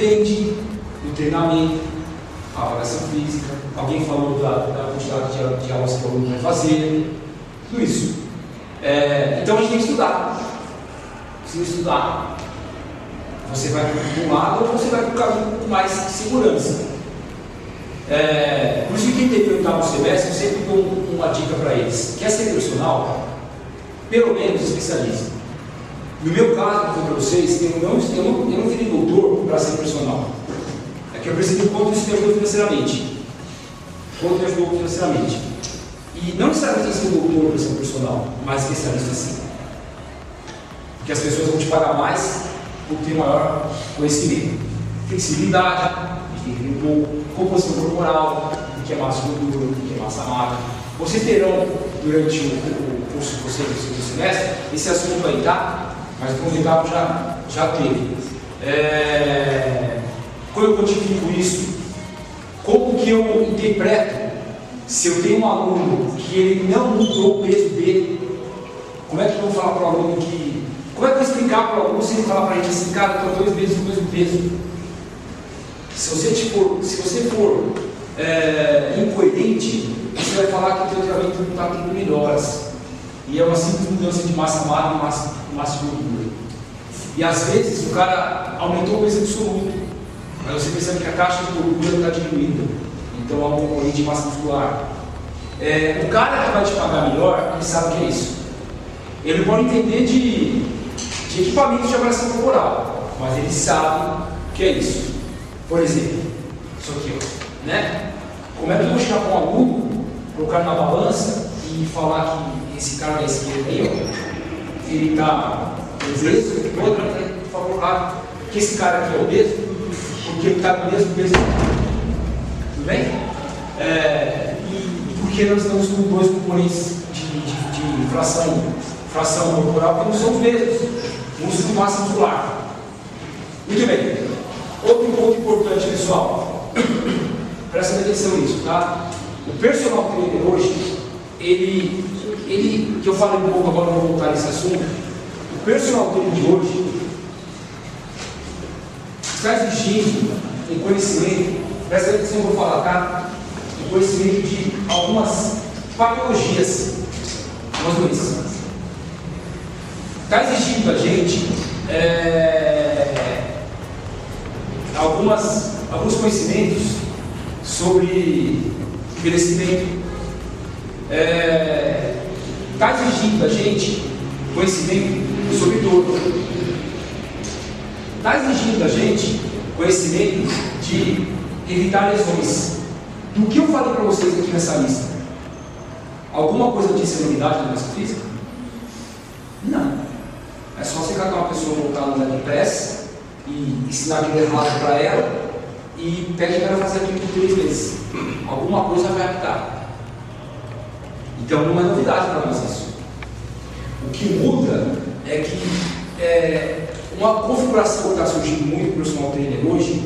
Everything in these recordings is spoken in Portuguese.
Depende do treinamento, avaliação física, alguém falou da, da quantidade de, de aulas que o aluno vai fazer, tudo isso. É, então a gente tem que estudar. Precisa estudar. Você vai para um lado ou você vai para um caminho com mais segurança. É, por isso que quem teve o oitavo semestre, eu sempre dou uma dica para eles. Quer ser personal? Pelo menos especialista. No meu caso, vou para vocês, eu não, eu não, eu não virei doutor para ser personal. É que eu percebi o quanto isso me ajudou financeiramente. Quanto me ajudou financeiramente. E não necessariamente ser doutor para ser personal, mas especialista sim. Porque as pessoas vão te pagar mais por ter maior conhecimento. Flexibilidade, ver um pouco, composição corporal, o que é massa gordura, o que é massa magra. Vocês terão, durante o, curso de vocês, do segundo semestre, esse assunto aí, tá? Mas o convidado já, já teve. É... Como eu quantifico isso? Como que eu interpreto se eu tenho um aluno que ele não mudou o peso dele? Como é que eu vou falar para o aluno que. Como é que eu vou explicar para o aluno se ele falar para gente assim, cara, estou dois meses no mesmo peso? Se você, tipo, se você for é, incoerente, você vai falar que o teu treinamento não está tendo melhoras. E é uma simples mudança de massa magra e massa, massa de gordura. E às vezes o cara aumentou o peso absoluto, mas você percebe que a taxa de gordura está diminuindo. Então há um componente de massa muscular. É, o cara que vai te pagar melhor, ele sabe o que é isso. Ele pode entender de, de equipamentos de avaliação corporal, mas ele sabe o que é isso. Por exemplo, isso aqui, né? Como é que eu vou chegar com um aluno, colocar na balança e falar que esse cara da esquerda aí, ó, ele está obeso, o outro por favor, ah, que esse cara aqui é obeso, porque ele está com o mesmo peso. Tudo bem? É, e porque nós estamos com dois componentes de, de, de fração, fração corporal que não são os mesmos, uso de massa muscular. Muito bem. Outro ponto importante, pessoal. Presta atenção nisso, tá? O personal trainer hoje, ele, ele, que eu falei um pouco agora, vou voltar nesse assunto. O personal trainer de hoje exigindo um conhecimento, presta atenção que eu vou falar, tá? Um conhecimento de algumas patologias, algumas doenças. Está exigindo da gente é, algumas, alguns conhecimentos sobre envelhecimento. É, tá exigindo da gente conhecimento sobre dor. Está exigindo da gente conhecimento de evitar lesões. Do que eu falei para vocês aqui nessa lista? Alguma coisa de serenidade na educação física? Não. É só você catar uma pessoa montada leg press e ensinar aquilo errado para ela e pede para ela fazer aquilo por três vezes. Alguma coisa vai apitar. Então não é novidade para nós isso. O que muda é que é, uma configuração que está surgindo muito no personal trainer hoje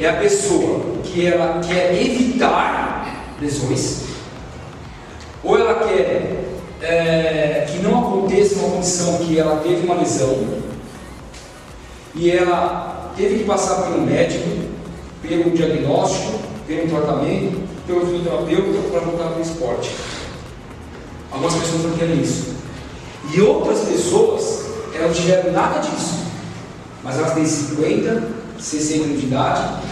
é a pessoa que ela quer evitar lesões, ou ela quer é, que não aconteça uma condição que ela teve uma lesão e ela teve que passar pelo médico, pelo diagnóstico, pelo tratamento, pelo fisioterapeuta para voltar para o esporte. Algumas pessoas não querem isso. E outras pessoas, elas não tiveram nada disso. Mas elas têm 50, 60 anos de idade,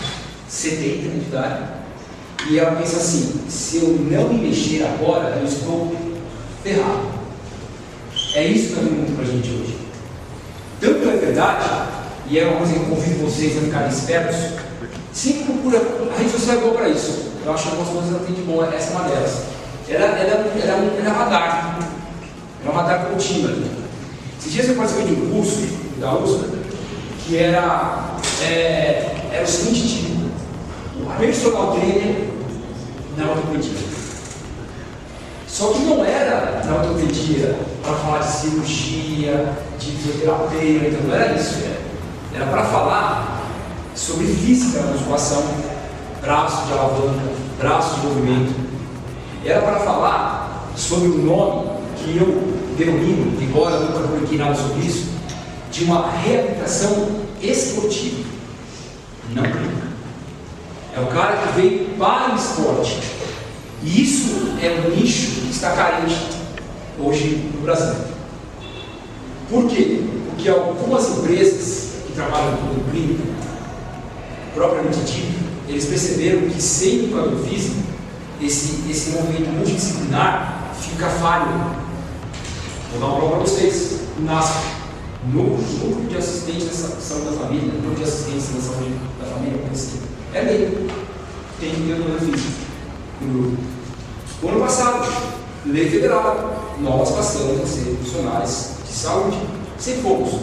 70 anos de idade. E ela pensa assim: se eu não me mexer agora, eu estou ferrado. É isso que vindo muito para a gente hoje. Tanto é verdade, e é uma coisa que eu convido vocês a ficarem espertos, sempre procura. A rede social é boa para isso. Eu acho que algumas coisas ela tem de bom, essa é uma delas. Ela, ela, ela, ela é radar. Ela é uma radar contínua. Esses dias eu participei de um curso da USP que era, é, era o seguinte tipo, o personal trainer na ortopedia. Só que não era na ortopedia para falar de cirurgia, de fisioterapia, então não era isso. Era para falar sobre física na musculação, braço de alavanca, braço de movimento. Era para falar sobre o nome que eu denomino, embora nunca publiquei nada sobre isso, de uma reabilitação esportiva. É o cara que veio para o esporte. E isso é um nicho que está carente hoje no Brasil. Por quê? Porque algumas empresas que trabalham com clínica, propriamente dito, eles perceberam que sem educador físico, esse, esse movimento multidisciplinar fica falho. Vou dar uma prova para vocês. O NASP, Núcleo de Assistência da Saúde da Família, Núcleo de Assistência da Saúde da Família, é lei. Tem educador físico no grupo. O ano passado, lei federal, nós passamos a ser profissionais de saúde, sem poucos.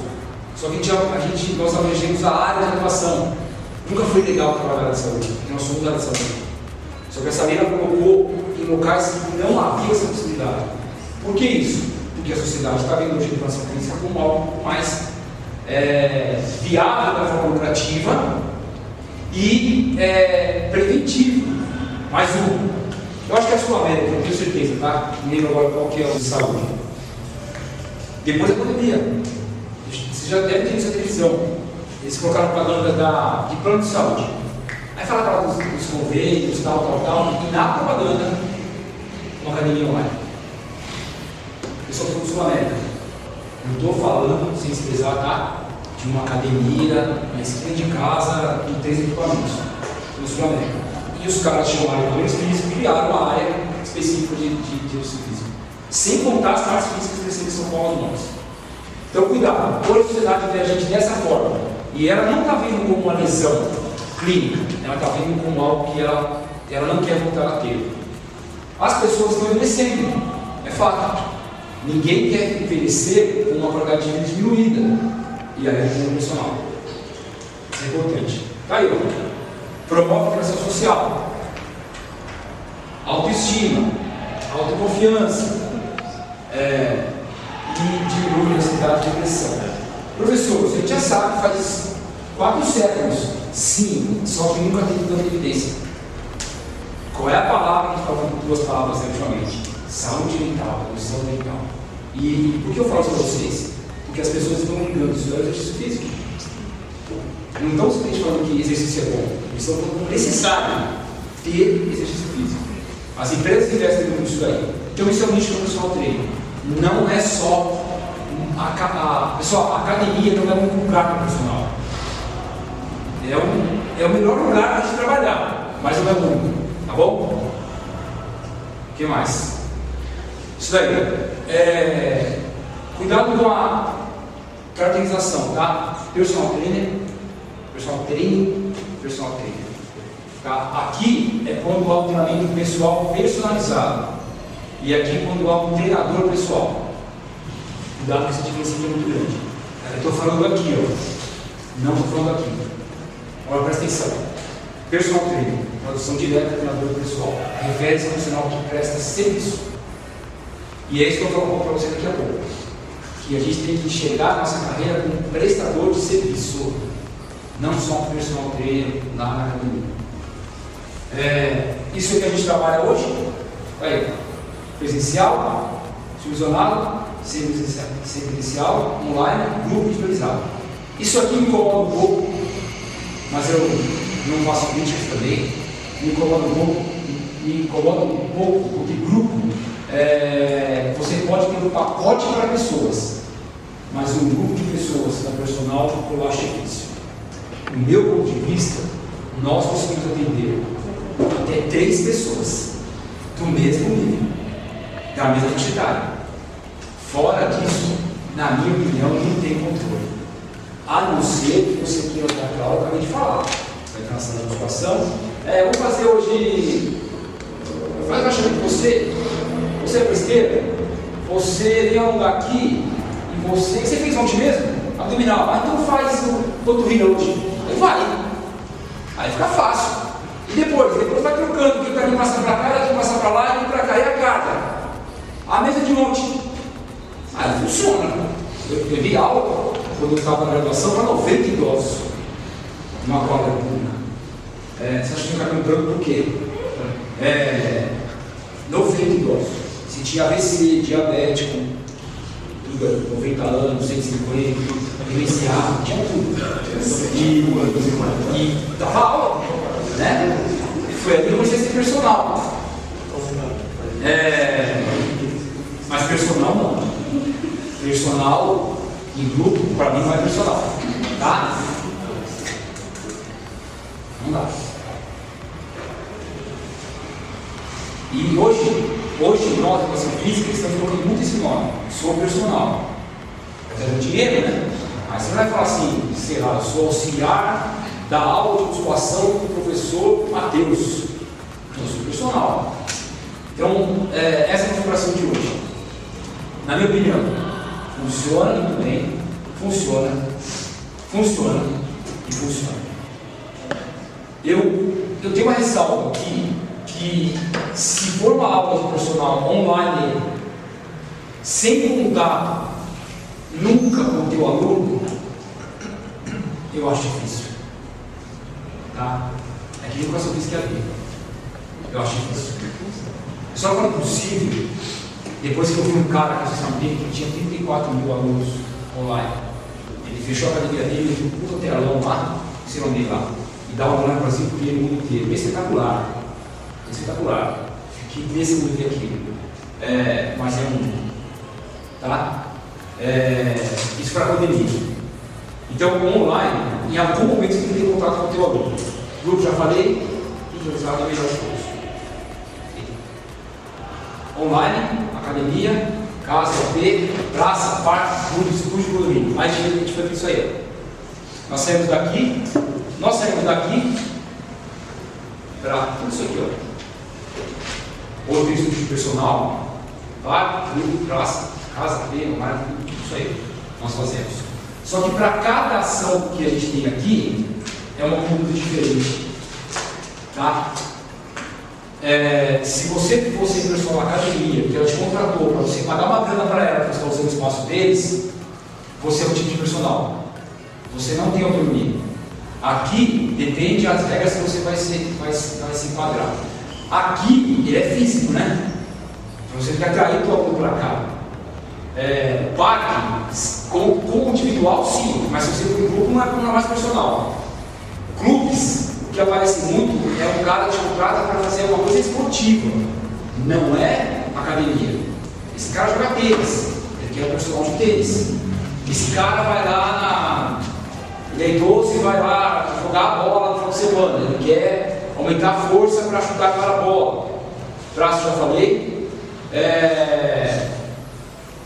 Só que a gente, a gente, nós abrangemos a área de atuação. Nunca foi legal trabalhar na saúde, porque nós somos da área de saúde. Só que essa lei ela colocou em locais que não havia essa possibilidade. Por que isso? Porque a sociedade está vendo a educação clínica como algo mais é, viável da forma lucrativa e é, preventivo. Mais um, eu acho que é a Sul-América, não tenho certeza, tá? Não lembro agora qual que é o de saúde. Depois da pandemia, você já deve ter visto a televisão. Eles colocaram propaganda da, de plano de saúde. Aí fala dos, dos convênios, tal, tal, tal, e na propaganda, uma academia online. Eu só estou Sul-América. Não estou falando, sem desprezar, tá? De uma academia na esquina de casa, com três equipamentos. No Sul-América. E os caras chamaram de físicos e criaram uma área específica de, de, de. Sem contar as partes físicas que São Paulo nós. Então, cuidado. Hoje a sociedade vê a gente dessa forma. E ela não está vendo como uma lesão clínica. Ela está vendo como algo que ela, ela não quer voltar a ter. As pessoas estão envelhecendo. É fato. Ninguém quer envelhecer com uma vida diminuída. E aí é emocional. Isso é importante. Tá aí, ó promove a interação social, autoestima, autoconfiança é, e diminui a ansiedade de depressão. Professor, a gente já sabe faz quatro séculos, sim, só que nunca teve tanta evidência. Qual é a palavra que a com duas palavras ultimamente? Saúde mental, condição mental. E por que eu falo isso para vocês? Porque as pessoas estão ligando isso ao exercício físico. Não estão simplesmente falando que exercício é bom, eles estão falando que é necessário ter exercício físico. As empresas investem muito nisso daí. Então isso é um nicho pessoal treino. Não é só a, a, pessoal, a academia não é um lugar profissional. É, um, é o melhor lugar para gente trabalhar, mas não é o único. Tá bom? O que mais? Isso daí. É, cuidado com a caracterização, tá? Personal trainer personal treino, personal trainer. Tá? Aqui é quando há um treinamento pessoal personalizado. E aqui quando há um treinador pessoal. Cuidado que essa diferença aqui é muito grande. Eu estou falando aqui, ó. Não estou falando aqui. Agora presta atenção. Personal trainer, tradução direta treinador pessoal. Refere-se a um profissional que presta serviço. E é isso que eu vou falar para você daqui a pouco. Que a gente tem que enxergar a nossa carreira como prestador de serviço não só um personal trainer na academia. É, isso é que a gente trabalha hoje, aí, presencial, supervisionado, presencial, online, grupo individualizado. Isso aqui me incomoda um pouco, mas eu não faço críticas também, me incomoda um pouco, me incomoda um pouco, porque grupo, é, você pode ter um pacote para pessoas, mas um grupo de pessoas da personal eu acho difícil do meu ponto de vista, nós conseguimos atender até três pessoas do mesmo nível, da mesma quantidade. Fora disso, na minha opinião, não tem controle. A não ser que você queira para aula, eu acabei de falar. Vai entrar na sala de. É, vou fazer hoje. Faz agachamento você. Você é besteira. Você vem alongar aqui e você. Você fez ontem mesmo? Abdominal. Ah, então faz o panturrilha hoje. Aí vai. Aí fica fácil. E depois? Depois vai trocando, porque daqui passa para cá, daqui passa para lá, e para cá, e a carga. A mesa de monte. Aí funciona. Eu, vi aula, quando eu estava na graduação, para 90 idosos. Uma quadra pública. É, você acha que fica cantando por quê? É, 90 idosos. Se tinha AVC, diabético, 90 anos, 150, vivenciado, tinha tudo. E, e dava aula. Né? Foi ali que eu comecei a ser personal. É, mas personal não. Personal em grupo, para mim não é personal. Tá? Não dá. E hoje, hoje nós, educação física, estamos colocando muito esse nome. Sou personal. Está dando dinheiro, né? Mas você não vai falar assim, sei lá, sou auxiliar da aula de musculação do professor Matheus. Eu sou personal. Então, é, essa é a configuração de hoje. Na minha opinião, funciona muito bem, funciona, funciona e funciona. Eu, eu tenho uma ressalva aqui que se for uma aula personal online, sem contar nunca com o teu aluno, eu acho difícil. Tá? É que educação física é ali. Eu acho difícil. Só quando possível, depois que eu vi um cara que vocês sabem que tinha 34 mil alunos online, ele fechou a academia dele, fez um puta telão lá, se não lá, e dá olhada para Brasil para o mundo inteiro. Espetacular. Espetacular. Que desse mundo aqui. É, mas é um. Tá? É, isso para a pandemia. Então, online, em algum momento você tem que ter contato com o teu aluno. Grupo, já falei, individualizado é melhor todos. Online, academia, casa, AP, praça, parque, clube, estúdio, condomínio. Mais dinheiro que a gente foi isso aí. Nós saímos daqui, nós saímos daqui para tudo isso aqui, ó. Ou tem estúdio personal, parque, clube, praça, casa, AP, online, tudo isso aí. Nós fazemos. Só que para cada ação que a gente tem aqui, é uma conduta diferente. Tá? É, se você fosse pessoal na academia, que ela te contratou para você pagar uma grana para ela, para usando o espaço deles, você é um tipo de personal. Você não tem autonomia. Aqui depende das regras que você vai, ser, vai, vai se enquadrar. Aqui ele é físico, né? Você tem que atrair o aluno para cá. É, parque, como, como individual, sim, mas se você for em grupo, não é, não é mais personal. Clubes, que aparece muito é um cara que contrata para fazer uma coisa esportiva, não é academia. Esse cara joga tênis, ele quer um personal de tênis. Esse cara vai lá na. Ele é e vai lá jogar a bola no final de semana, ele quer aumentar a força para chutar aquela bola. Traço já falei. É,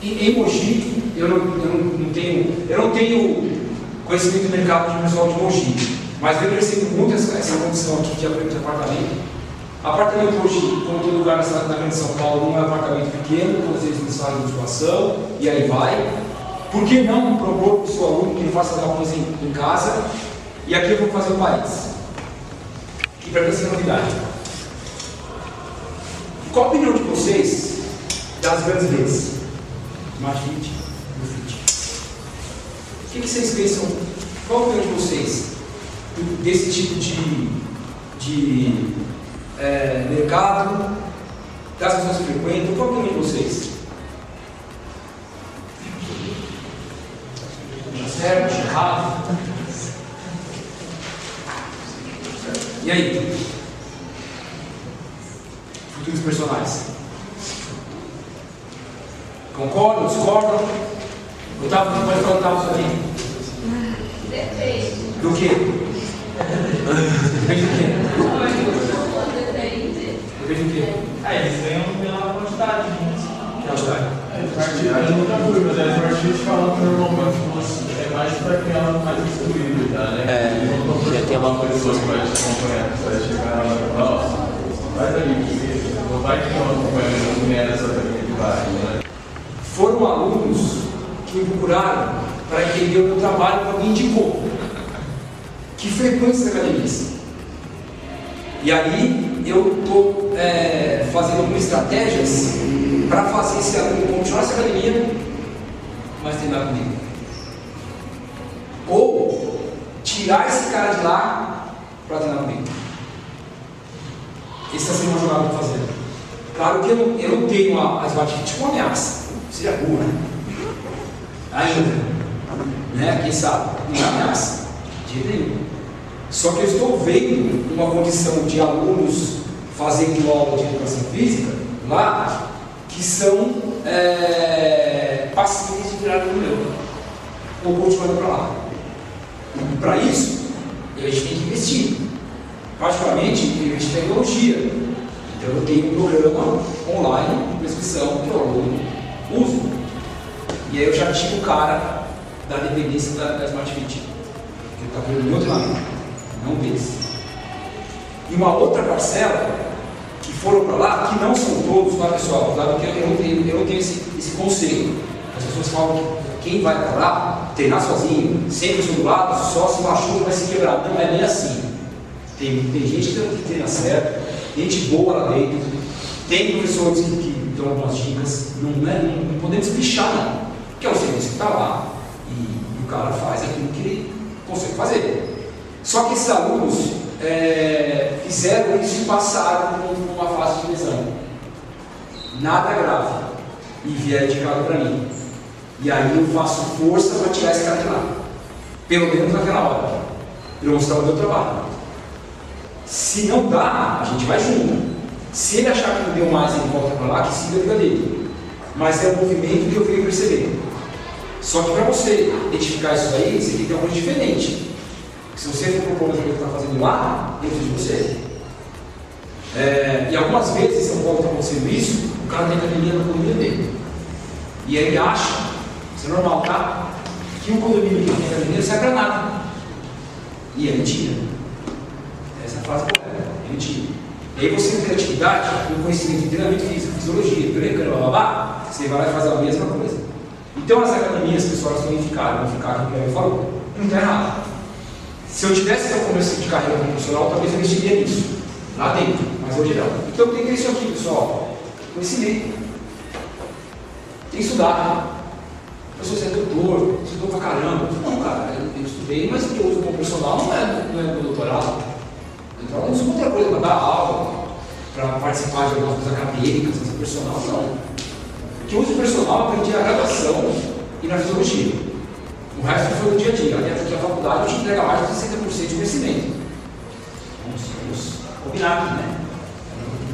em, Mogi, eu não, eu não, tenho, eu não tenho conhecimento do mercado de pessoal de Mogi, mas eu percebo muito essa, essa condição aqui de apartamento. Apartamento hoje, como todo lugar na, na Grande São Paulo, não é um apartamento pequeno, todos eles não fazem musculação, e aí vai. Por que não propor para o seu aluno que ele faça alguma coisa em, em, casa? E aqui eu vou fazer um país. Que para mim é novidade. Qual a opinião de vocês das grandes redes? Smart Fit. O que, que vocês pensam? Qual a opinião de vocês desse tipo de, de é, mercado, das pessoas que frequentam? Qual opinião de vocês? Certo? Errado? E aí? Futuros personagens. Concordam? Discordam? Estava pode falar estava aqui. Depende. Do quê? Do quê? Ah, eles ganham pela quantidade? Quantidade. Eu fui, mas é partido que normalmente é mais para quem é mais instruído, tá? É, já tem uma pessoa que vai te acompanhar, vai chegar lá e falar, não vai ter uma acompanhamento, não é essa também que vai, né? foram alunos que me procuraram para entender o meu trabalho que alguém indicou, que frequenta as academias. E aí eu estou é, fazendo algumas estratégias para fazer esse aluno continuar essa academia, mas treinar comigo. Ou tirar esse cara de lá para treinar comigo. Essa está sendo uma jogada que eu fazendo. Claro que eu não, eu não tenho a, as batidas tipo uma ameaça. Seria burro, né? Ajuda. Né? Quem sabe? Não é ameaça. De jeito nenhum. Só que eu estou vendo uma condição de alunos fazendo aula de educação física lá que são é, passíveis de virar no meu ou continuando para lá. E para isso, a gente tem que investir. Particularmente, investir em tecnologia. Então, eu tenho um programa online de prescrição que o aluno usa. E aí eu já tiro o cara da dependência da, da Smart Fit. Que está vendo meu treinamento, não desse. E uma outra parcela que foram para lá, que não são todos, tá pessoal? Tá? Porque eu não tenho, eu não tenho esse, esse conselho. As pessoas falam que quem vai para lá, treinar sozinho, sempre do lado, só se machuca vai se quebrar. Não é nem assim. Tem, tem gente que treina certo, gente boa lá dentro, tem professores que, que dão algumas dicas, não, é, não, não podemos pichar não. Que é o serviço que está lá e, e, o cara faz aquilo que ele consegue fazer. Só que esses alunos é, fizeram isso e passaram uma fase de lesão. Nada grave. E vieram casa para mim. E aí eu faço força para tirar esse cara de lá. Pelo menos naquela hora. Para mostrar o meu trabalho. Se não dá, a gente vai junto. Se ele achar que não deu mais, ele volta para lá, que siga a vida dele. Mas é um movimento que eu venho perceber. Só que para você identificar isso aí, você tem que ter uma coisa diferente. Se você for propor que está fazendo lá, dentro de você. É, e algumas vezes, em São Paulo está acontecendo isso, o cara tem academia no condomínio dele. E aí ele acha, isso é normal, tá? Que um condomínio que tem academia serve para nada. E é mentira. Essa é frase correta, é mentira. E aí você tem atividade, com conhecimento de treinamento físico, fisiologia, biomecânica, blá, blá, blá, você vai lá e faz a mesma coisa. Então as academias, pessoal, elas vão ficar, vão ficar, como eu falou, não está errado. Se eu tivesse no começo de carreira profissional, talvez eu investiria nisso, lá dentro, mas hoje não. Então tem que ter isso aqui, pessoal. Conhecimento. Tem que estudar. Eu sou ser doutor, estudou pra caramba. Não, cara, eu, estudei, mas o que eu uso como profissional não é, não é meu doutorado. Então eu uso outra coisa para dar aula, para participar de algumas coisas acadêmicas, mas personal não. O que eu uso personal, eu aprendi a graduação e na fisiologia. O resto foi no dia a dia. Dentro aqui a faculdade te entrega mais de 60% de conhecimento. Vamos, vamos combinar aqui, né?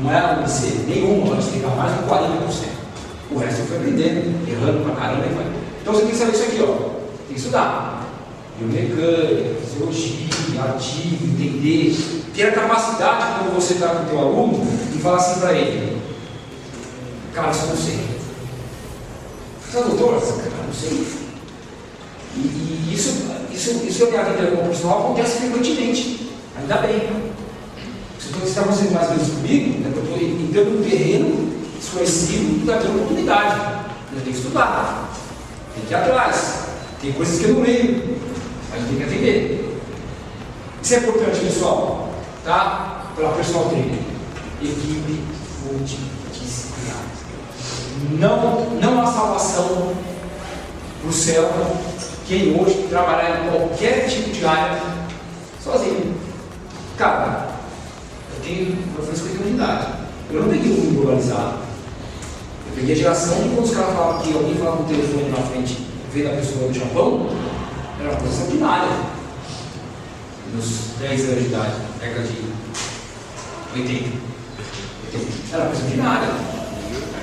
Não é a UNC, nenhuma vai te entregar mais de 40%. O resto fui aprendendo, errando pra caramba e vai. Então você tem que saber isso aqui, ó. Tem que estudar. Biomecânica, fisiologia, ativo, entender. Ter a capacidade, quando você está com o teu aluno, de falar assim para ele. Cara, isso eu não sei. Você é doutor? Cara, não sei. E, e isso, isso, isso na minha vida como profissional acontece frequentemente. Ainda bem. Você está acontecendo mais vezes comigo, né, eu estou entrando num terreno desconhecido e está tendo oportunidade. Eu tenho que estudar, tem que ir atrás. Tem coisas que eu não leio, a gente tem que atender. Isso é importante, pessoal, tá? Para personal trainer. Equipe multidisciplinar. Não, não há salvação para o céu quem hoje trabalhar em qualquer tipo de área sozinho. Cara, eu tenho, eu fiz 50 de idade. Eu não peguei o mundo globalizado. Eu peguei a geração que quando os caras falavam que alguém falava com o telefone na frente, vendo a pessoa do Japão, era uma coisa extraordinária. Nos 10 anos de idade, década de 80. 80. Era uma coisa ordinária.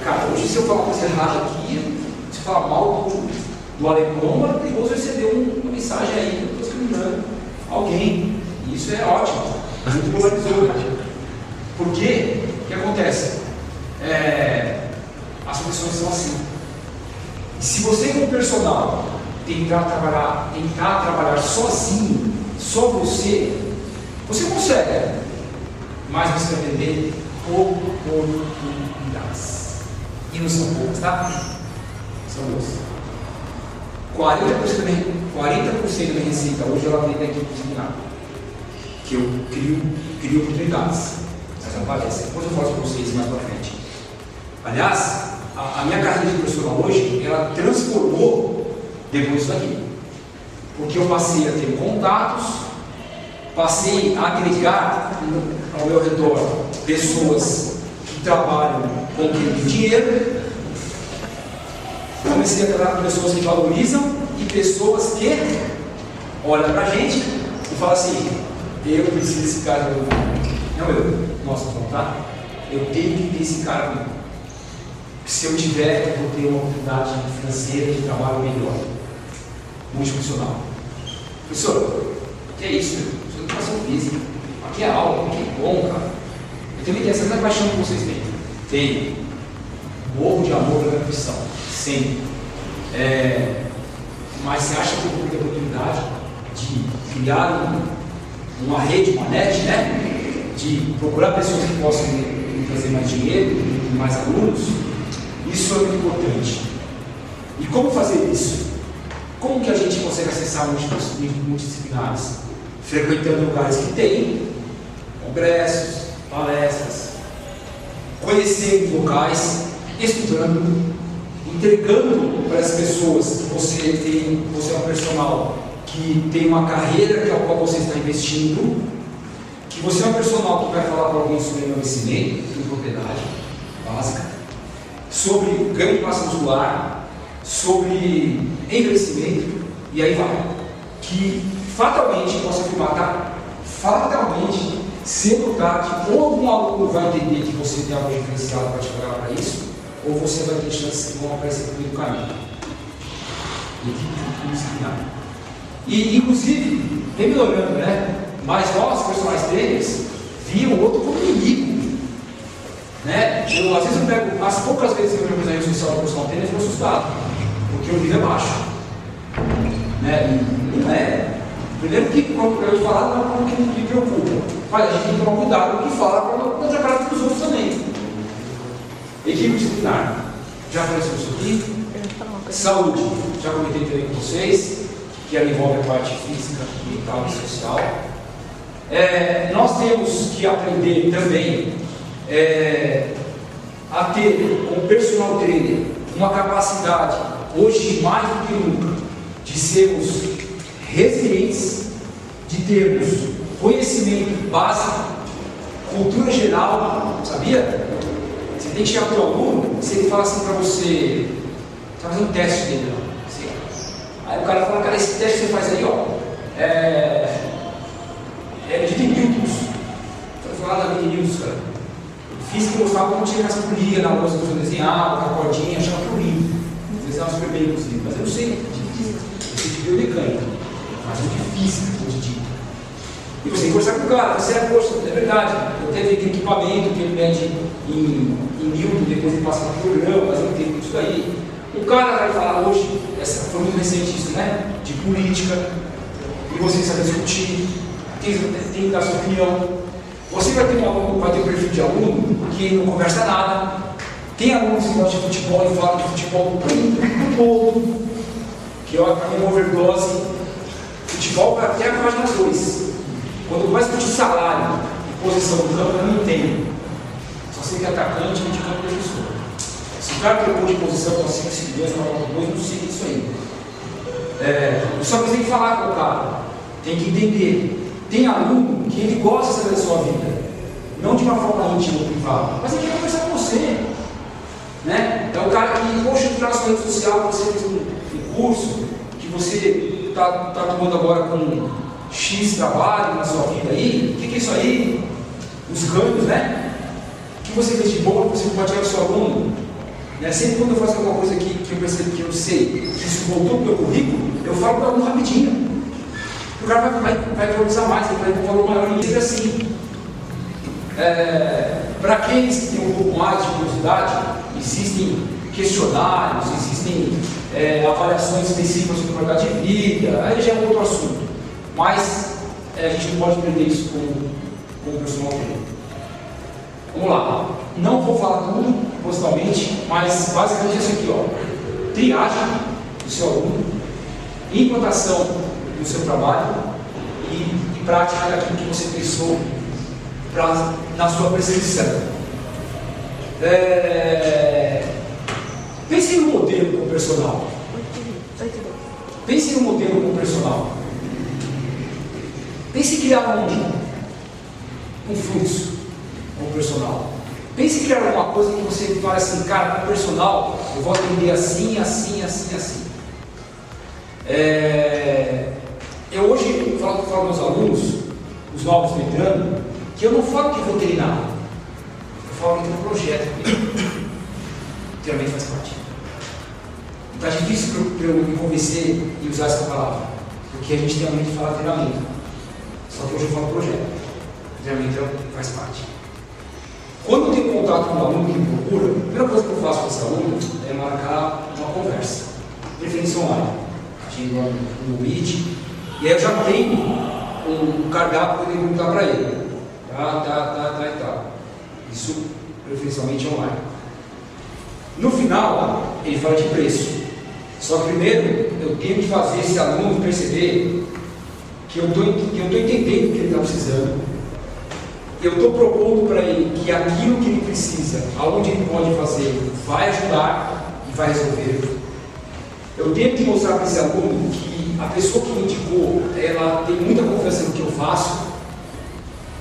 Cara, hoje se eu falar uma coisa errada aqui, se falar mal do alemão, é perigoso uma mensagem aí eu estou discriminando alguém. Isso é ótimo, muito polarizou. Porque o que acontece? É, as profissões são assim. E se você, como personal, tentar trabalhar, tentar trabalhar sozinho, só você, você consegue. Mas você vai perder oportunidades. E não são poucas, tá? São duas. 40% da minha, 40 da receita hoje ela vem da equipe disciplinar. Que eu crio, crio oportunidades. Mas não parece. Depois eu falo para vocês mais para frente. Aliás, a, a, minha carreira de profissional hoje, ela transformou depois disso daqui. Porque eu passei a ter contatos, passei a agregar ao meu redor pessoas que trabalham com dinheiro comecei a tratar com pessoas que valorizam e pessoas que olham para a gente e falam assim: eu preciso desse cara. Não eu, nossa, não tá? Eu tenho que ter esse cara comigo. Se eu tiver, eu vou ter uma oportunidade financeira de trabalho melhor, multifuncional. Professor, o que é isso? Isso é educação física. Aqui é aula, que bom, cara. Eu também tenho essa paixão que vocês têm. Tenho. Morro de amor pela profissão. Sempre. É, mas você acha que eu vou ter oportunidade de criar um, uma rede, uma net, né? De procurar pessoas que possam me trazer mais dinheiro, mais alunos? Isso é muito importante. E como fazer isso? Como que a gente consegue acessar multidisciplinares? Frequentando lugares que tem congressos, palestras, conhecendo locais, estudando, entregando para as pessoas que você tem, você é um personal que tem uma carreira que é a qual você está investindo, que você é um personal que vai falar para alguém sobre emagrecimento, sobre propriedade básica, sobre ganho de massa muscular, sobre envelhecimento, e aí vai. Que fatalmente, posso afirmar, tá? Fatalmente, se notar que ou algum aluno vai entender que você tem algo diferenciado para te pagar para isso, ou você vai chances que vão aparecer no meio do caminho. E, inclusive, vem melhorando, né? Mas nós, personagens trainers, viam o outro como inimigo. Né? Eu, às vezes eu pego, as poucas vezes que eu vejo rede social do personal trainer, eu fico assustado, porque o nível é baixo. Né? E não é. Primeiro que, como eu falar, não é algo que me preocupa. Mas a gente tem que tomar cuidado com o que fala para não atrapalhar os outros também. Equipe disciplinar. Já apareceu isso aqui? Saúde. Já comentei também com vocês, que ela envolve a parte física, mental e social. É, nós temos que aprender também é, a ter, como personal trainer, uma capacidade, hoje mais do que nunca, de sermos resilientes, de termos conhecimento básico, cultura geral, sabia? Você tem que chegar para o aluno, se ele fala assim para você, você fazer um teste dele, assim, aí o cara fala, cara, esse teste que você faz aí, ó, é, é em newtons. Da medida em newtons, cara. Física mostrava como tinha essa polia na lousa que eu desenhava, com a cordinha, achava que eu lindo. Desenhava super bem, inclusive, mas eu não sei de física, eu sei de biomecânica, mas eu de física, hoje em dia. E você tem que conversar com o cara, você é, poxa, é verdade, eu tenho aquele equipamento que ele mede em, em Newton, depois ele passa para programa, mas eu tenho isso daí. O cara vai falar hoje, essa, foi muito recente isso, né? De política, e você sabe discutir, tem, tem que dar sua opinião. Você vai ter um aluno, vai ter um perfil de aluno que não conversa nada. Tem alunos que gostam de futebol e falam de futebol tempo todo, que é uma overdose. Futebol vai até a página 2. Quando começa a discutir salário e posição do campo, eu não entendo. É atacante campo defensor. Se o cara trocou de posição com 5 seguidores, hora 2, não sei isso aí. É, só que você tem que falar com o cara, tem que entender. Tem aluno que ele gosta de saber da sua vida, não de uma forma íntima privada, mas ele quer conversar com você. Né? É o cara que, poxa, eu traço rede social, você fez um, curso, que você está tá tomando agora com X trabalho na sua vida aí, o que, que é isso aí? Os ganhos, né? O que você fez de que você compartilha com o seu aluno? Né? Sempre quando eu faço alguma coisa que, que eu percebo que eu sei, que isso voltou para o meu currículo, eu falo para o aluno rapidinho. O cara vai, vai, vai valorizar mais, ele vai ter um valor maior e sempre assim. É, para aqueles que têm um pouco mais de curiosidade, existem questionários, existem é, avaliações específicas sobre o mercado de vida, aí já é outro assunto. Mas é, a gente não pode perder isso como, como personal trainer. Vamos lá. Não vou falar tudo postalmente, mas basicamente é isso aqui, ó. Triagem do seu aluno, implantação do seu trabalho e, e prática daquilo que você pensou pra, na sua percepção. É, pense um modelo com personal. Pense um modelo com personal. Pense em criar um, um fluxo com o personal. Pense em criar alguma coisa que você fale assim, cara, com o personal, eu vou atender assim, assim, assim, assim. É, eu hoje falo, falo com meus alunos, os novos entrando, que eu não falo que vou treinar. Eu falo que tem um projeto comigo. Treinamento faz parte. Está difícil para eu me convencer e usar essa palavra. Porque a gente tem a mente de falar treinamento. Só que hoje eu falo projeto. Treinamento faz parte. Quando eu tenho contato com um aluno que me procura, a primeira coisa que eu faço com esse aluno é marcar uma conversa. Preferência online. No, Meet. E aí eu já tenho um cardápio para perguntar para ele. Tá, tá, tá, tá e tal. Isso preferencialmente online. No final, ele fala de preço. Só que primeiro eu tenho que fazer esse aluno perceber que eu estou entendendo o que ele está precisando. Eu estou propondo para ele que aquilo que ele precisa, aonde ele pode fazer, vai ajudar e vai resolver. Eu tenho que mostrar para esse aluno que a pessoa que me indicou, ela tem muita confiança no que eu faço.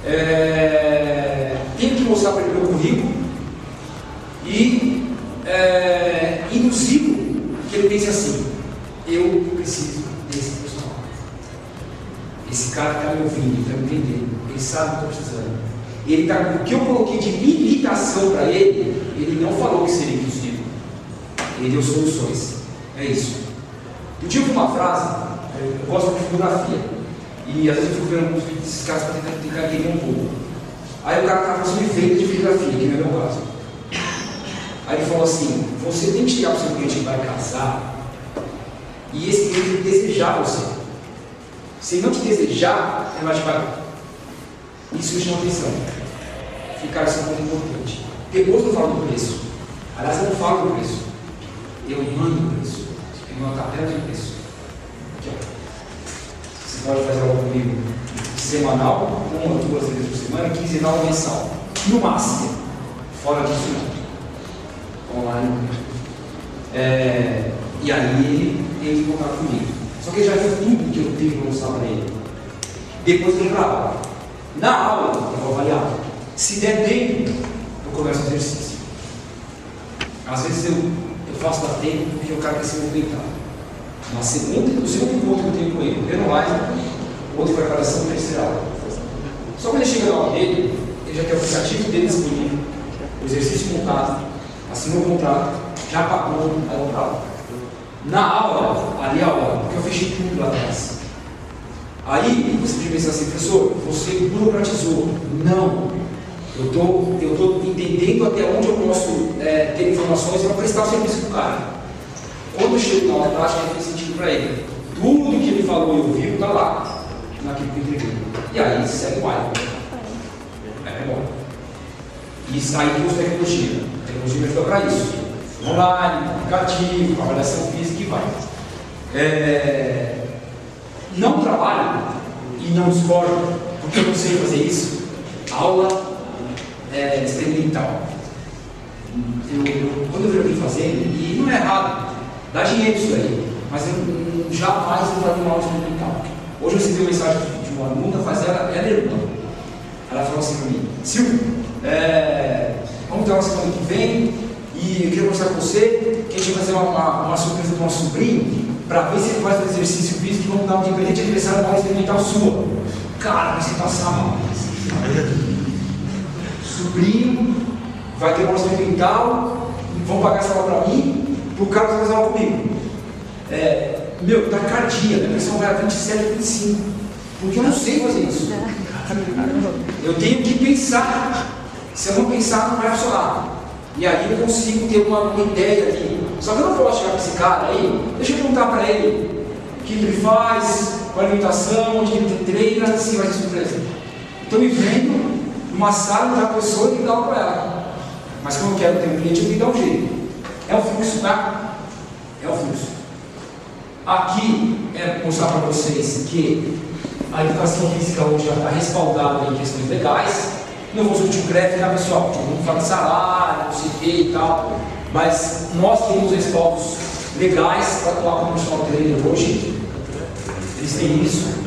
É, tenho que mostrar para ele meu currículo e é, induzi-lo que ele pense assim: eu preciso desse profissional. Esse cara está me ouvindo, está me entendendo, ele sabe o que eu estou precisando. Ele tá, o que eu coloquei de limitação para ele, ele não falou que seria impossível. Ele deu soluções. É isso. Eu tive uma frase, eu gosto de fotografia, e às vezes eu fico vendo alguns vídeos desses caras para tentar, tentar entender um pouco. Aí o cara estava fazendo efeito de fotografia, que não é meu caso. Aí ele falou assim: você tem que chegar para o seu cliente que vai casar e esse cliente desejar você. Se ele não te desejar, ele vai te pagar. Isso chama atenção. Ficar isso é muito importante. Depois eu falo do preço. Aliás, eu não falo do preço. Eu mando o preço. Eu mando a tabela de preço. Aqui, ó. Você pode fazer algo comigo semanal, uma ou duas vezes por semana, quinzenal ou mensal. No máximo. Fora disso não. Online. É, e aí ele tem que contar comigo. Só que ele já viu tudo que eu tenho que mostrar para ele. Depois ele grava. Na aula, eu vou avaliar. Se der tempo, eu começo o exercício. Às vezes eu, eu faço dar tempo porque o cara quer se movimentar. Na segunda, no segundo encontro que eu tenho com ele, primeiro live, outro preparação terceira aula. Só quando ele chega na aula dele, ele já tem o aplicativo dele disponível, o exercício montado, assinou o contrato, já pagou a outra aula. Na aula, ali a aula, porque eu fechei tudo lá atrás. Aí você pode pensar assim, professor, você burocratizou. Não. Eu estou eu tô entendendo até onde eu posso é, ter informações para prestar o serviço para o cara. Quando eu chego na aula prática, fez sentido para ele. Tudo que ele falou e ouviu está lá, naquilo que entreguei. E aí segue o baile. É bom. E aí tem usa tecnologia. A tecnologia me ajuda para isso. Online, aplicativo, avaliação física e vai. É, não trabalho e não discordo, porque eu não sei fazer isso. Aula é, experimental. Eu, quando eu vi alguém fazendo, e não é errado, dá dinheiro isso aí, mas eu, eu jamais vou fazer uma aula experimental. Hoje eu recebi uma mensagem de uma aluna fazer, ela, ela é aluna. Ela falou assim para mim, Silvio, é, vamos ter uma semana que vem e eu queria conversar com você, que a gente vai fazer uma, uma, uma surpresa do nosso sobrinho, para ver se ele faz o exercício físico e vamos dar um de presente aniversário uma experimental sua. Cara, você passar mal. Sobrinho, vai ter uma experimental, vão pagar essa aula para mim, para o cara fazer aula comigo. É, meu, taquicardia, minha pressão vai a 27, 25. Porque eu não sei fazer isso. Eu tenho que pensar. Se eu não pensar, não vai funcionar. E aí eu consigo ter uma, uma ideia ali. Só que eu não posso chegar para esse cara aí, deixa eu perguntar para ele o que ele faz, qual a alimentação, onde ele treina, se vai ser surpresa. Estou me vendo numa sala da pessoa e dar aula para ela. Mas quando eu quero ter um cliente, eu tenho que dar um jeito. É o fluxo, tá? É o fluxo. Aqui é mostrar para vocês que a educação física hoje já está respaldada em questões legais. Não vou discutir o crédito, né, pessoal? Vamos falar de salário, não sei o que e tal. Mas nós temos respaldos legais para atuar como personal trainer hoje. Eles têm isso.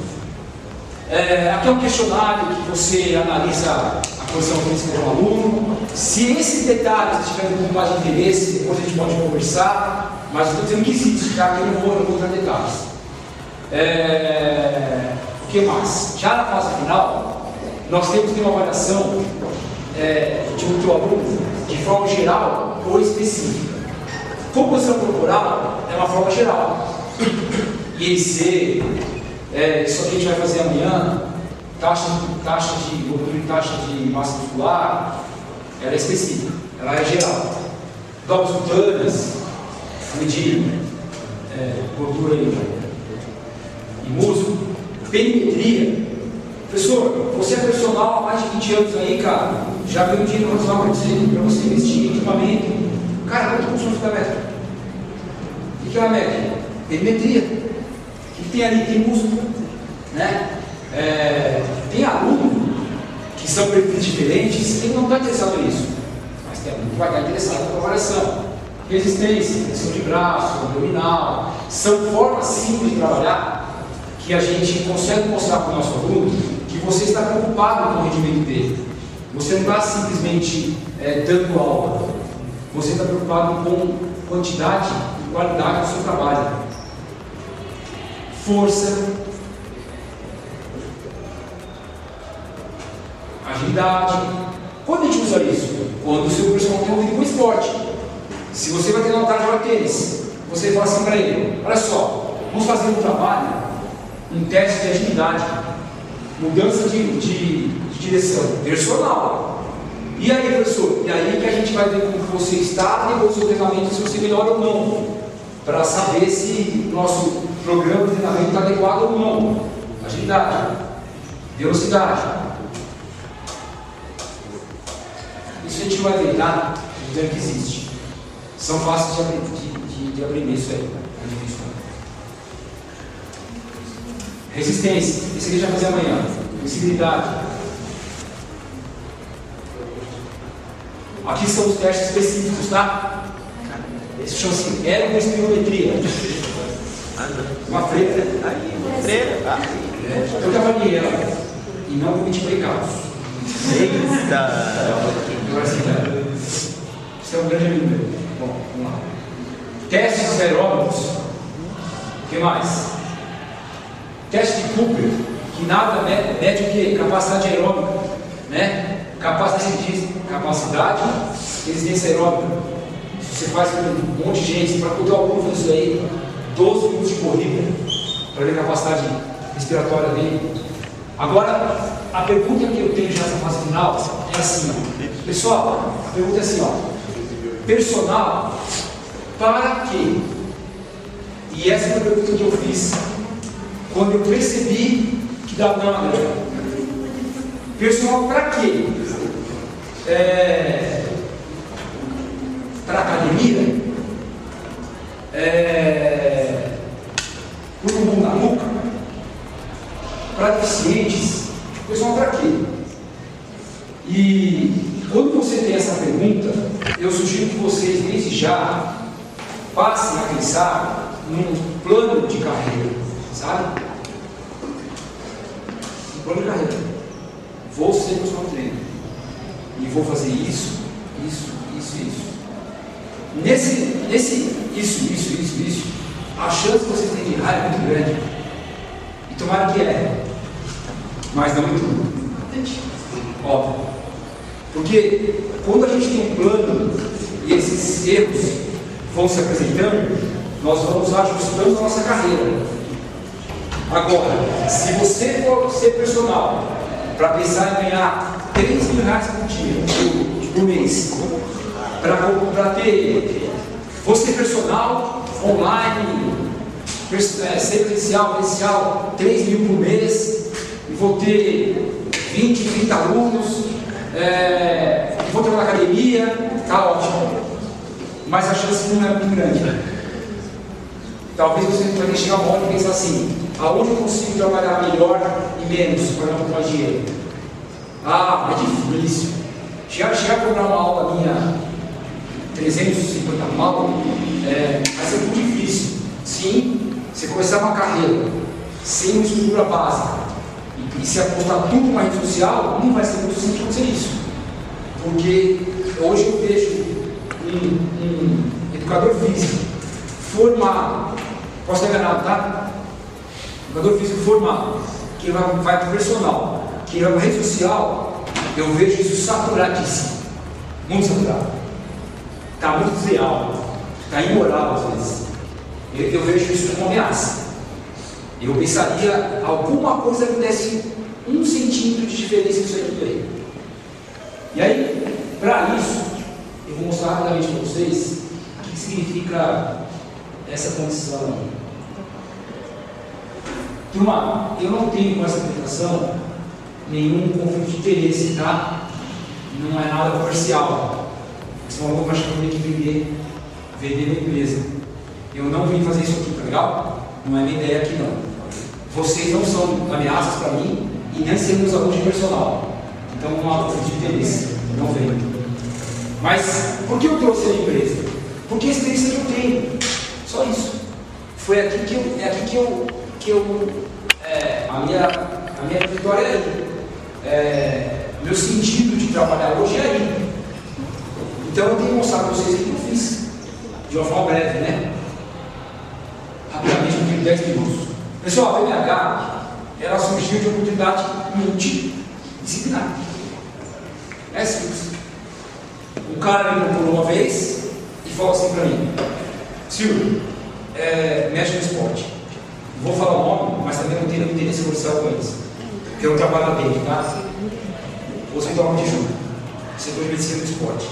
É, aqui é um questionário que você analisa a posição física do aluno. Se esses detalhes tiverem um pouco mais de interesse, depois a gente pode conversar. Mas eu estou dizendo que existe, já que eu não vou, não detalhes. É, o que mais? Já na fase final, nós temos que ter uma avaliação é, de um aluno de forma geral ou específica. Composição corporal é uma forma geral. IEC, é, isso aqui a gente vai fazer amanhã, taxa, taxa de gordura e taxa de massa muscular, ela é específica, ela é geral. Dobras cutâneas, medir é, gordura e, e músculo. Perimetria. Professor, você é profissional há mais de 20 anos aí, cara. Já ganhou dinheiro profissional para você, para você investir em equipamento. Cara, quanto custa um fitamétrico? O que é uma métrica? Perimetria. O que tem ali? Tem músculo. Né? É, tem aluno que são perfis diferentes, ele não está interessado nisso. Mas tem aluno que vai estar interessado na avaliação. Resistência, tensão de braço, abdominal, são formas simples de trabalhar que a gente consegue mostrar para o nosso aluno que você está preocupado com o rendimento dele. Você não está simplesmente é, dando aula, você está preocupado com quantidade e qualidade do seu trabalho. Força, agilidade. Quando a gente usa isso? Quando o seu personal tem envolvido com esporte. Se você vai ter uma tarde de tênis, você fala assim para ele: olha só, vamos fazer um trabalho, um teste de agilidade, mudança de, de direção, personal. E aí, professor? E aí que a gente vai ver como você está depois do seu treinamento, se você melhora ou não, para saber se o nosso programa de treinamento está adequado ou não. Agilidade, velocidade. Isso a gente vai ver, tá? Dizendo que existe. São fáceis de, de, de, de abrir isso aí. É difícil, não. Resistência. Esse aqui vai fazer amanhã. Flexibilidade. Aqui são os testes específicos, tá? Esse chama-se ergospirometria. Uma freira. Freira? Ah, eu avaliei ela e não cometi pecados. eita! Agora sim, né? Você é um grande amigo meu. Bom, vamos lá. Testes aeróbicos. O que mais? Teste de Cooper, que nada mede, o que? Capacidade aeróbica. Né? Capacidade, capacidade resistência aeróbica. Você faz com um monte de gente, para algum fazer isso aí, 12 minutos de corrida, para ver a capacidade respiratória dele. Agora, a pergunta que eu tenho já nessa fase final é assim, ó. pessoal, a pergunta é assim, ó. Personal, para quê? E essa foi a pergunta que eu fiz quando eu percebi que uma grana. Personal para quê? É, para academia? É, para o na nuca? Para deficientes? Pessoal, para quê? E quando você tem essa pergunta, eu sugiro que vocês, desde já, passem a pensar num plano de carreira, sabe? Um plano de carreira. Vou ser personal trainer. E vou fazer isso, isso, isso, isso. Nesse, nesse isso, isso, isso, isso, a chance que você tem de errar é muito grande. E tomara que é. Mas não muito. Óbvio. Porque quando a gente tem um plano e esses erros vão se apresentando, nós vamos ajustando a nossa carreira. Agora, se você for ser personal para pensar em ganhar 3 mil reais por dia, por, mês, para ter, ser personal, online, é, ser presencial, presencial, 3 mil por mês, vou ter 20, 30 alunos, é, vou ter uma academia, tá ótimo. Mas a chance não é muito grande. Talvez você vai chegar uma hora e pensar assim, aonde eu consigo trabalhar melhor e menos para mais de dinheiro? Ah, é difícil. Chegar, a cobrar uma aula minha 350 pau, é, vai ser muito difícil. Sim, você começar uma carreira sem uma estrutura básica e, e se apostar tudo numa rede social, não vai ser muito simples acontecer isso. Porque hoje eu vejo um, um educador físico formado, posso estar enganado, tá? Educador físico formado, que vai, vai para o personal, que a rede social, eu vejo isso saturadíssimo. Muito saturado. Está muito desleal. Está imoral às vezes. Eu, eu vejo isso como ameaça. Eu pensaria alguma coisa que desse um centímetro de diferença nisso tudo aí. E aí, para isso, eu vou mostrar rapidamente para vocês o que significa essa condição. Turma, eu não tenho com essa aplicação nenhum conflito de interesse, tá? Não é nada comercial. Senão eu vou achar que eu tenho que vender, vender minha empresa. Eu não vim fazer isso aqui, tá legal? Não é minha ideia aqui não. Vocês não são ameaças para mim e nem sermos alunos de personal. Então não há conflito de interesse. Não vem. Mas por que eu trouxe a empresa? Porque a experiência que eu tenho. Só isso. Foi aqui que eu, é aqui que eu, que eu é, a, minha, a minha vitória é. É, meu sentido de trabalhar hoje é aí. Então eu tenho que mostrar para vocês o que eu fiz. De uma forma breve, né? Rapidamente, eu tenho 10 minutos. Pessoal, a VMH, ela surgiu de oportunidade multidisciplinar. É simples. O cara me procurou uma vez e falou assim para mim: Silvio, é, mexe no esporte. Vou falar o nome, mas também não tenho interesse comercial com eles. Porque eu trabalho lá dentro, tá? O Hospital de Júlio, setor de medicina do esporte.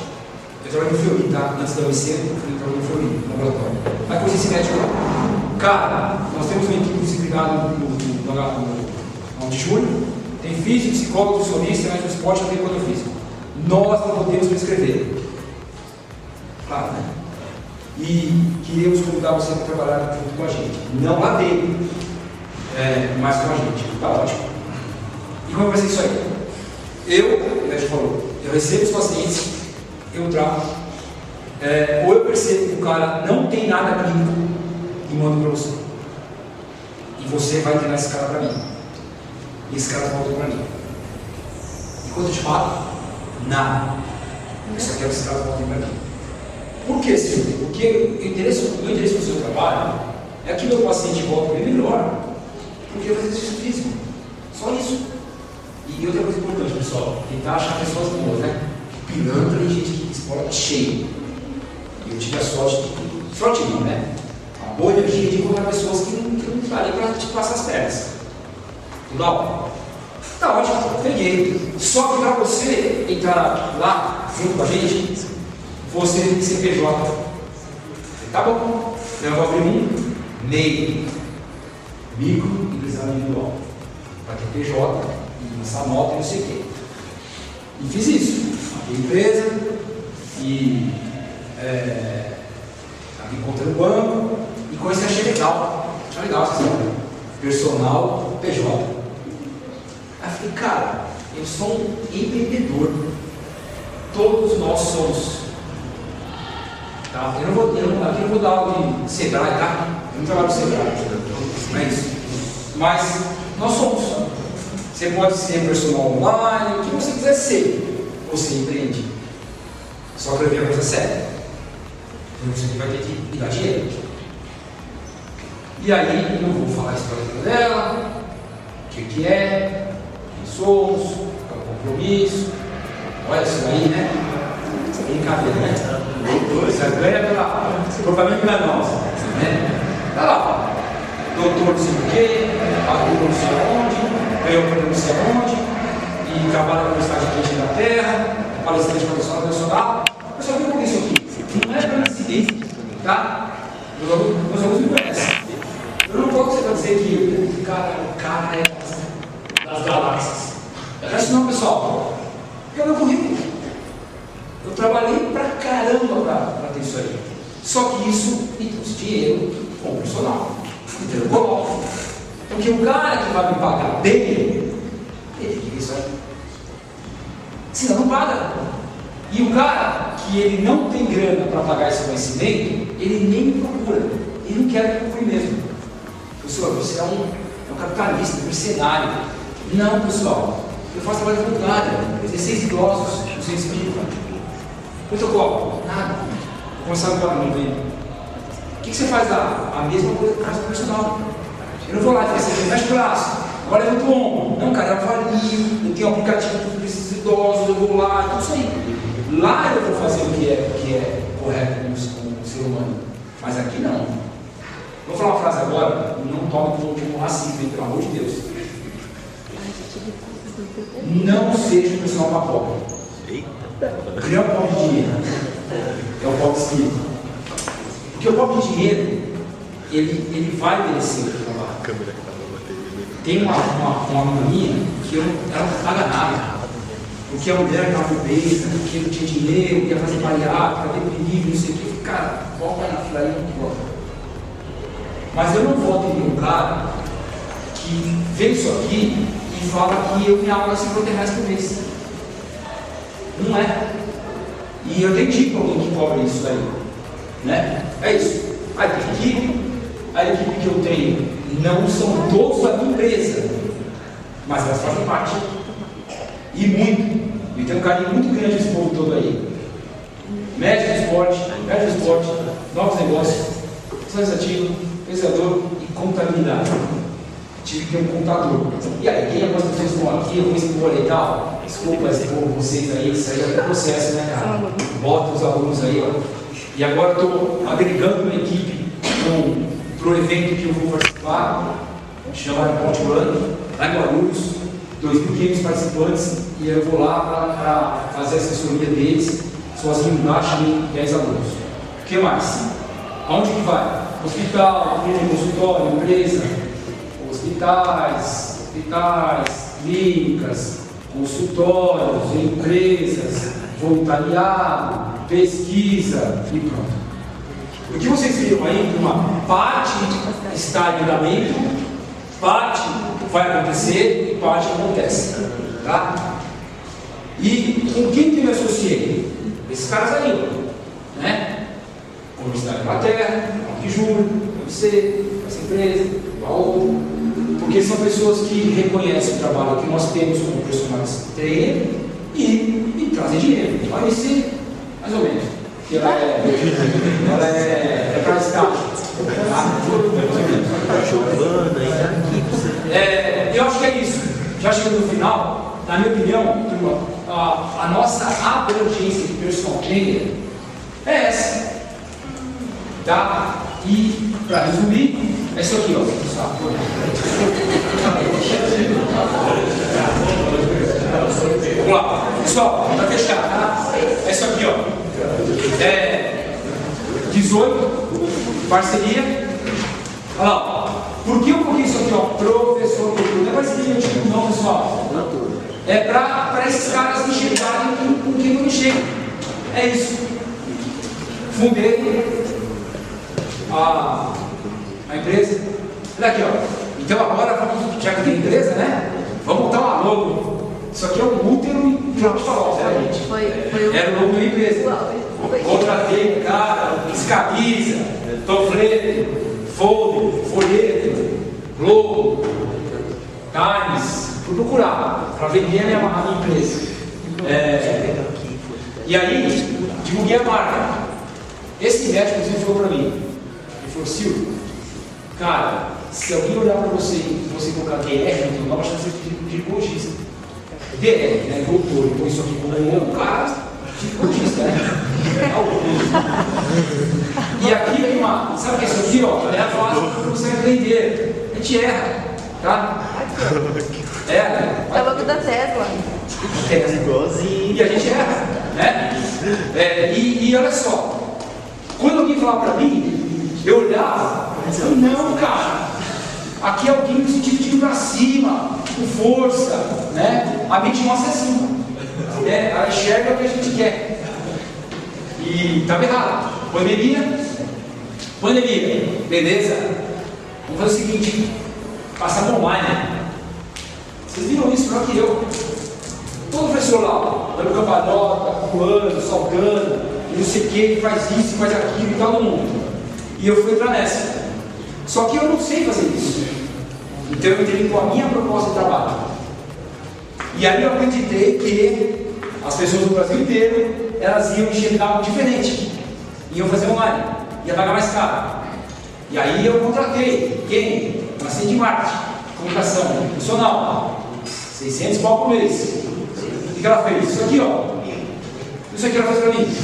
Eu trabalho no Fiori, tá? Antes da UEC, eu trabalho no Fiori, no laboratório. Aí conheci esse médico lá. Cara, nós temos uma equipe disciplinada no, no, no, no, no de julho. Tem físico, psicólogo, nutricionista, médico do esporte, tem quadro físico. Nós não podemos prescrever. Claro, né? E queríamos convidar você para trabalhar junto com a gente. Não lá dentro, é, mas com a gente. Tá ótimo. E como vai ser isso aí? Eu, o médico falou, eu recebo os pacientes, eu trato. É, ou eu percebo que o cara não tem nada clínico e mando para você. E você vai treinar esse cara para mim. E esse cara volta para mim. E quando eu te falo, nada. Eu só quero que esse cara volte para mim. Por que, Silvio? Porque o interesse, o interesse no seu trabalho é que meu paciente volte bem melhor. Porque eu fazer exercício físico. Só isso. E outra coisa importante, pessoal, tentar achar pessoas boas, né? Pilantra tem gente que esporte cheio. Eu tive a sorte de. Sorte não, né? A boa energia de encontrar pessoas que não, que não ali para te passar as pernas. Tudo bom? Tá ótimo, peguei. Só que para você entrar lá junto com a gente, você tem que ser PJ. Tá bom? Eu vou abrir um MEI, micro empresário individual. Para ter PJ, e essa nota e não sei o quê. E fiz isso. Abri empresa e é, encontrei o banco e coisa que achei legal. Achei legal essa história. Personal PJ. Aí eu falei, cara, eu sou um empreendedor. Todos nós somos. Tá? Eu não vou, eu não, aqui eu não vou dar aula de Sebrae, tá? Eu não trabalho no Sebrae, não é isso. Mas nós somos. Você pode ser personal online, o que você quiser ser. Você empreende. Só que eu a coisa séria. Então você vai ter que dar dinheiro. E aí eu vou falar a história dela, o que, que é, quem somos, qual é o compromisso. Olha isso aí, né? Brincadeira, né? Você ganha pela propaganda enganosa. Né? Tá lá. Doutor não sei o quê, aluno não sei onde, ganhou para não sei onde, e trabalha na Universidade Quente da Terra, palestrante profissional nacional. Pessoal, o que é isso aqui? Não é para incidência, tá? Meus alunos, me conhecem. Eu não posso você dizer que o cara, o cara é das galáxias. Não é isso não, pessoal. É o meu currículo. Eu trabalhei pra caramba para ter isso aí. Só que isso me trouxe dinheiro com o personal. Então eu coloco. Porque o cara que vai me pagar bem, ele ver isso aí. Senão não paga. E o cara que ele não tem grana para pagar esse conhecimento, ele nem procura. Ele não quer que eu procure mesmo. Pessoal, você é um, é um capitalista, mercenário. Não, pessoal. Eu faço trabalho voluntário. 16 idosos, no centro espírita. Protocolo? Nada. Vou começar agora, não vem. O que, você faz lá? A mesma coisa que faz personal. Eu não vou lá e dizer assim, mexe o braço. Agora levanta o ombro. Não, cara, eu avalio, eu tenho um aplicativo para os idosos, eu vou lá, tudo isso aí. Lá eu vou fazer o que é, o que é correto com o ser humano. Mas aqui não. Vou falar uma frase agora, não tome como um racismo, pelo amor de Deus. Não seja um pessoal papoca. Não é o pobre de dinheiro, é o pobre espírito. Porque o pobre de dinheiro, ele, ele vai merecer o trabalho. Tem uma, uma, uma mania que eu, ela não paga nada. Porque a mulher estava obesa, porque não tinha dinheiro, ia fazer bariátrica, deprimido, não sei o que. Cara, volta na fila aí, não volta. Mas eu não voto em um cara que vê isso aqui e fala que eu me aula 50 reais por mês. Não é. E eu tenho dica alguém que cobra isso daí. Né? É isso. Aí tem equipe, a equipe que eu tenho não são todos da empresa, mas elas fazem parte. E muito. E tem um carinho muito grande esse povo todo aí. Médico de esporte, médico de esporte, novos negócios, administrativo, pensador e contabilidade. Tive que ter um contador. E aí, quem algumas pessoas estão aqui, eu vou expor e tal. Desculpa expor vocês aí, isso aí é processo, né, cara? Bota os alunos aí, ó. E agora estou agregando uma equipe para o evento que eu vou participar, chama Ponte Run, lá em Guarulhos, 2.500 participantes, e eu vou lá para fazer a assessoria deles, sozinho embaixo de 10 alunos. O que mais? Aonde que vai? Hospital, clínica, consultório, empresa, hospitais, hospitais, clínicas, consultórios, empresas, voluntariado, pesquisa e pronto. O que vocês viram aí, uma parte está em andamento, parte vai acontecer e parte acontece. Tá? E com quem que eu me associei? Esses caras aí, né? Universidade da Inglaterra, de Júlio, você, essa empresa, outra. Porque são pessoas que reconhecem o trabalho que nós temos como personagens trainer e, e trazem dinheiro. Vai ser mais ou menos. Ela é, ela é, é para estar. É, eu acho que é isso. Já chegando no final, na minha opinião, turma, a, a nossa abrangência de personal trainer é essa. Tá? E, para resumir, é isso aqui, ó. Vamos lá. Pessoal, para fechar, tá? É isso aqui, ó. É 18, parceria. Olha lá. Por que eu coloquei isso aqui, ó? Professor Cultura. Não é parceria antigo, não, pessoal. É para esses caras enxergarem com, com quem não enxerga. É isso. Fundei a, a empresa. Olha aqui, ó. Então agora já que tem empresa, né? Vamos botar uma logo. Isso aqui é um útero e falar, né, gente? Foi, foi. Era o logo da empresa. Contratei, cara, escabiza, toflete, folder, folheto, logo, times. Fui procurar para vender a minha, a minha empresa. É, e aí, divulguei a marca. Esse médico, inclusive, falou para mim: ele falou, Silvio, cara, se alguém olhar para você e você colocar DR no teu nome, acho que você é ginecologista. DR, né? Doutor, e põe isso aqui como um cara, ginecologista, né? E aqui tem uma, sabe o que é isso aqui, ó? É a fase que você consegue vender. A gente erra, tá? É, É o logo da Tesla. Tesla. Igualzinho. E a gente erra, né? É, e, e olha só, quando alguém falava para mim, eu olhava, eu não, cara, aqui é alguém no sentido de ir para cima, com força, né? A mente nossa é assim, é, ela enxerga o que a gente quer. E estava errado. Pandemia, pandemia, beleza? Vamos fazer o seguinte, passar online. Vocês viram isso melhor que eu. Todo professor lá, dando cambalhota, voando, salgando, e não sei o que, faz isso, faz aquilo e no mundo. E eu fui entrar nessa. Só que eu não sei fazer isso. Então eu entrei com a minha proposta de trabalho. E aí eu acreditei que as pessoas do Brasil inteiro, elas iam enxergar algo diferente. Iam fazer online. Ia pagar mais caro. E aí eu contratei quem? Uma de marketing. comunicação profissional, 600 pau por mês. O que ela fez? Isso aqui, ó. Isso aqui ela fez para mim.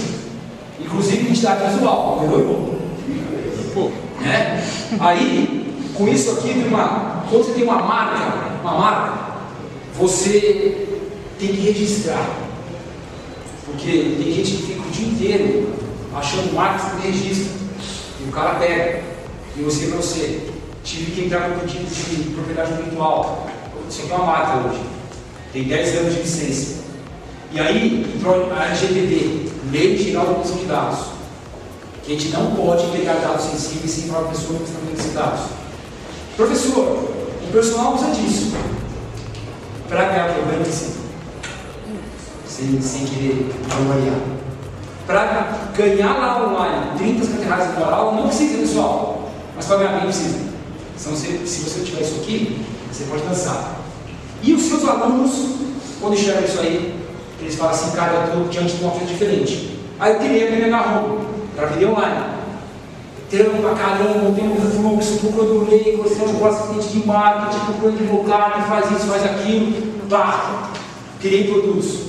Inclusive identidade visual, entendeu? Pô, né? Aí, com isso aqui, tem uma, quando você tem uma marca, uma marca, você tem que registrar. Porque tem gente que fica o dia inteiro achando marcas que registro. E o cara pega. E você para você. Tive que entrar no pedido de propriedade intelectual. Isso aqui é uma marca hoje. Tem 10 anos de licença. E aí entrou a LGPD, Lei Geral da Proteção de Dados. Que a gente não pode pegar dados sensíveis sem para a pessoa que está vendo esses dados. Professor, o personal usa disso para ganhar problema assim, sem, sem querer avaliar. Para ganhar lá online 30, 50 reais por aula, não precisa, pessoal. Mas para ganhar bem precisa. Então, se, se você tiver isso aqui, você pode dançar. E os seus alunos, quando enxergam isso aí, eles falam assim, cara, eu estou diante de uma coisa diferente. Aí eu queria aprender na rua, para vender online. Trampo pra caramba, tem um fluxo, procurando lei, é um assistente de marketing, procurando advogado, faz isso, faz aquilo, pá, criei produtos.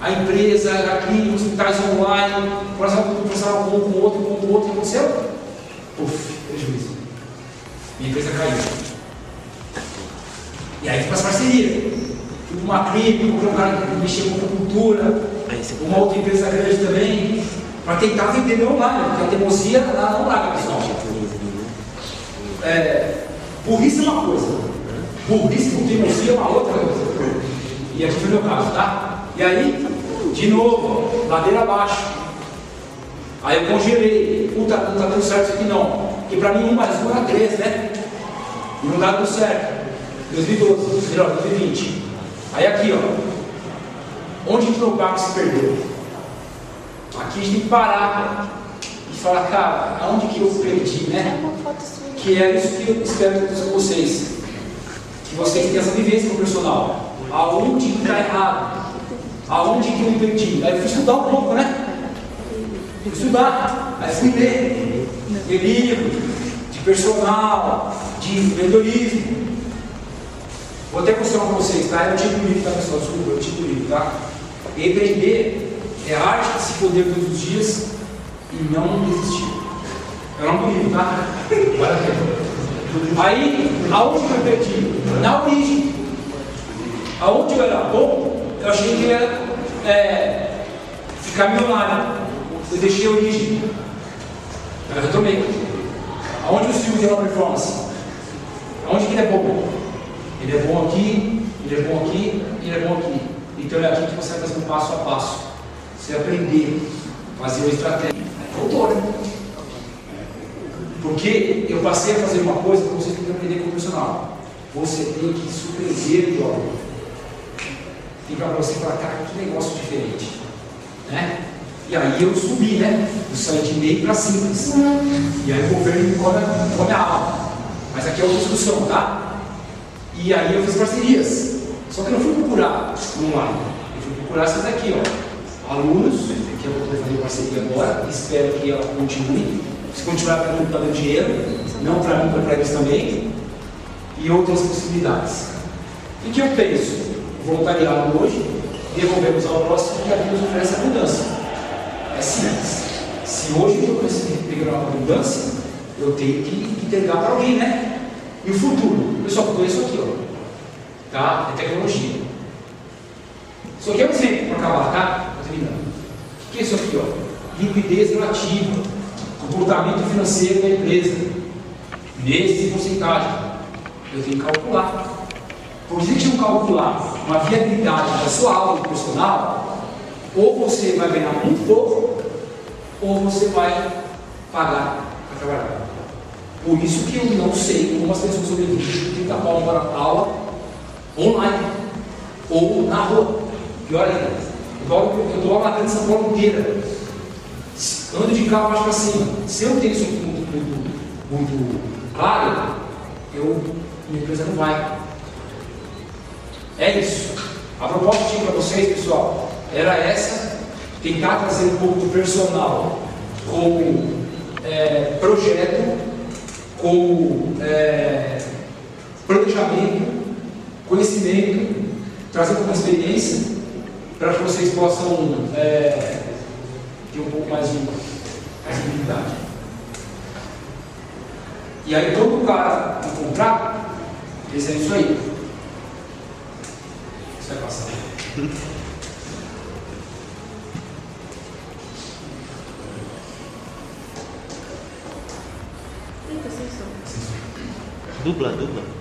A empresa, aqui, hospitais online, a conversar com um, com outro, com outro, e aconteceu? Puf, prejuízo. Minha empresa caiu. E aí faz parceria. Fui para uma clínica, um cara que mexia com cultura, uma outra empresa grande também, para tentar vender meu online, porque a teimosia lá não larga, pessoal. É, burrice é uma coisa, burrice com teimosia é uma outra coisa. E aqui foi meu caso, tá? E aí, de novo, ladeira abaixo. Aí eu congelei, puta, não está dando certo isso aqui não. Porque para mim um mais um era três, né? E não dá dando certo. 2012, melhor, 2020. Aí aqui, ó. Onde que meu barco se perdeu? Aqui a gente tem que parar e falar, cara, aonde que eu perdi, né? Que é isso que eu espero com vocês. Que vocês tenham essa vivência com o personal. Aonde que está errado? Aonde que eu perdi? Aí eu fui estudar um pouco, né? Fui estudar. Aí fui ler. Ler livro de personal, de empreendedorismo. Vou até mostrar para vocês, tá? É o tipo de livro, tá, pessoal? Desculpa, é o tipo de livro, tá? Empreender é a arte de se poder todos os dias e não desistir. É o nome do livro, tá? Aí, aonde que eu perdi? Na origem. Aonde eu era bom, eu achei que ia é, ficar milionário. Eu deixei a origem. Eu retomei. Aonde o Silvio tem uma performance? Aonde que ele é bom? Ele é bom aqui, ele é bom aqui, ele é bom aqui. Então é aqui que você vai fazer um passo a passo. Você aprender, fazer uma estratégia. Voltou, né? Porque eu passei a fazer uma coisa que você tem que aprender com o profissional. Você tem que surpreender o jovem. Tem para você falar, cara, que negócio diferente. Né? E aí eu subi, né? De meio para simples. E aí o governo me come, come a alma. Mas aqui é outra discussão, tá? E aí eu fiz parcerias. Só que eu não fui procurar online. Eu fui procurar essas aqui, ó. Alunos, que eu vou fazer parceria agora, espero que ela continue. Se continuar para mim, está dando dinheiro, não para mim, para eles também. E outras possibilidades. E o que eu penso? Voluntariado hoje, devolvemos ao próximo que a vida nos oferece abundância. É simples. Se hoje eu pegar uma abundância, eu tenho que entregar para alguém, né? E o futuro? Eu conheço aqui, ó. Tá? É tecnologia. Isso aqui é um exemplo para acabar, tá? Estou terminando. O que é isso aqui, ó? Liquidez relativa, comportamento financeiro da empresa, meses de porcentagem. Eu tenho que calcular. Por que eu calcular uma viabilidade da sua aula profissional, ou você vai ganhar muito pouco, ou você vai pagar para trabalhar. Por isso que eu não sei como as pessoas sobrevivem 30 pau para aula online ou na rua. Pior ainda, eu dou aula na São Paulo inteira. Ando de carro mais para cima. Se eu tenho isso muito, muito, muito claro, eu, minha empresa não vai. É isso. A proposta que tinha para vocês, pessoal, era essa: tentar trazer um pouco do personal como é, projeto, como é, planejamento, conhecimento, trazer uma experiência para que vocês possam é, ter um pouco mais de habilidade. E aí, quando o cara encontrar, esse é isso aí. Isso vai passar. Eita,